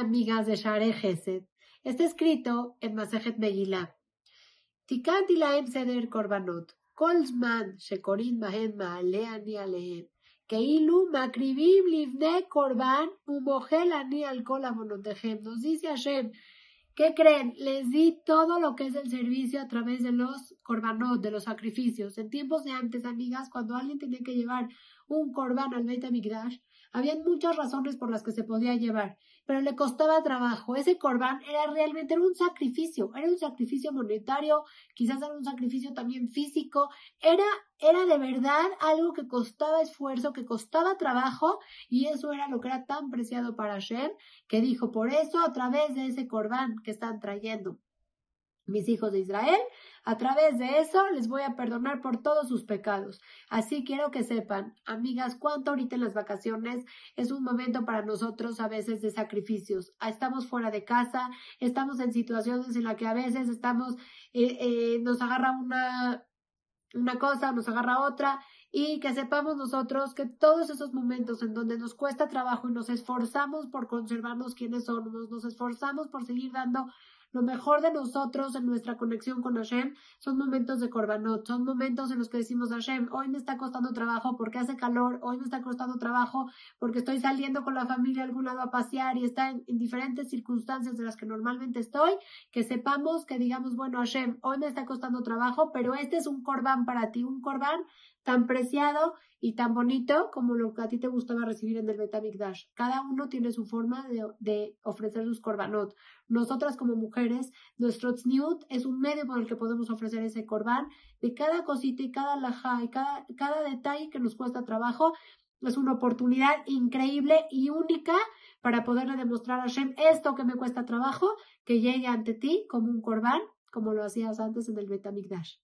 amigas de Share Gesed. Está escrito en Masejet Megillah. Tikanti laem seder korbanot. Kol zman shekorin bahem ma'ale ani alehem. Keilu makribim livne korban umogel ani al kol amonotehem. Nos dice Hashem, ¿qué creen? Les di todo lo que es el servicio a través de los korbanot, de los sacrificios. En tiempos de antes, amigas, cuando alguien tenía que llevar un korban al Beit HaMikdash, habían muchas razones por las que se podía llevar, pero le costaba trabajo. Ese corbán era realmente era un sacrificio, era un sacrificio monetario, quizás era un sacrificio también físico, era, era de verdad algo que costaba esfuerzo, que costaba trabajo, y eso era lo que era tan preciado para Hashem, que dijo, por eso a través de ese corbán que están trayendo mis hijos de Israel, a través de eso les voy a perdonar por todos sus pecados. Así quiero que sepan, amigas, cuánto ahorita en las vacaciones es un momento para nosotros a veces de sacrificios. Ah, estamos fuera de casa, estamos en situaciones en las que a veces estamos, eh, eh, nos agarra una, una cosa, nos agarra otra, y que sepamos nosotros que todos esos momentos en donde nos cuesta trabajo y nos esforzamos por conservarnos quienes somos, nos esforzamos por seguir dando lo mejor de nosotros en nuestra conexión con Hashem son momentos de Korbanot, son momentos en los que decimos Hashem, hoy me está costando trabajo porque hace calor, hoy me está costando trabajo porque estoy saliendo con la familia a algún lado a pasear y está en, diferentes circunstancias de las que normalmente estoy, que sepamos que digamos, bueno, Hashem, hoy me está costando trabajo, pero este es un Korban para ti, un Korban tan y tan bonito como lo que a ti te gustaba recibir en el Betamikdash. Cada uno tiene su forma de, ofrecer sus korbanot. Nosotras como mujeres, nuestro tzniut es un medio por el que podemos ofrecer ese korban de cada cosita y cada laja y cada, detalle que nos cuesta trabajo. Es una oportunidad increíble y única para poderle demostrar a Hashem esto que me cuesta trabajo, que llegue ante ti como un korban, como lo hacías antes en el Betamikdash.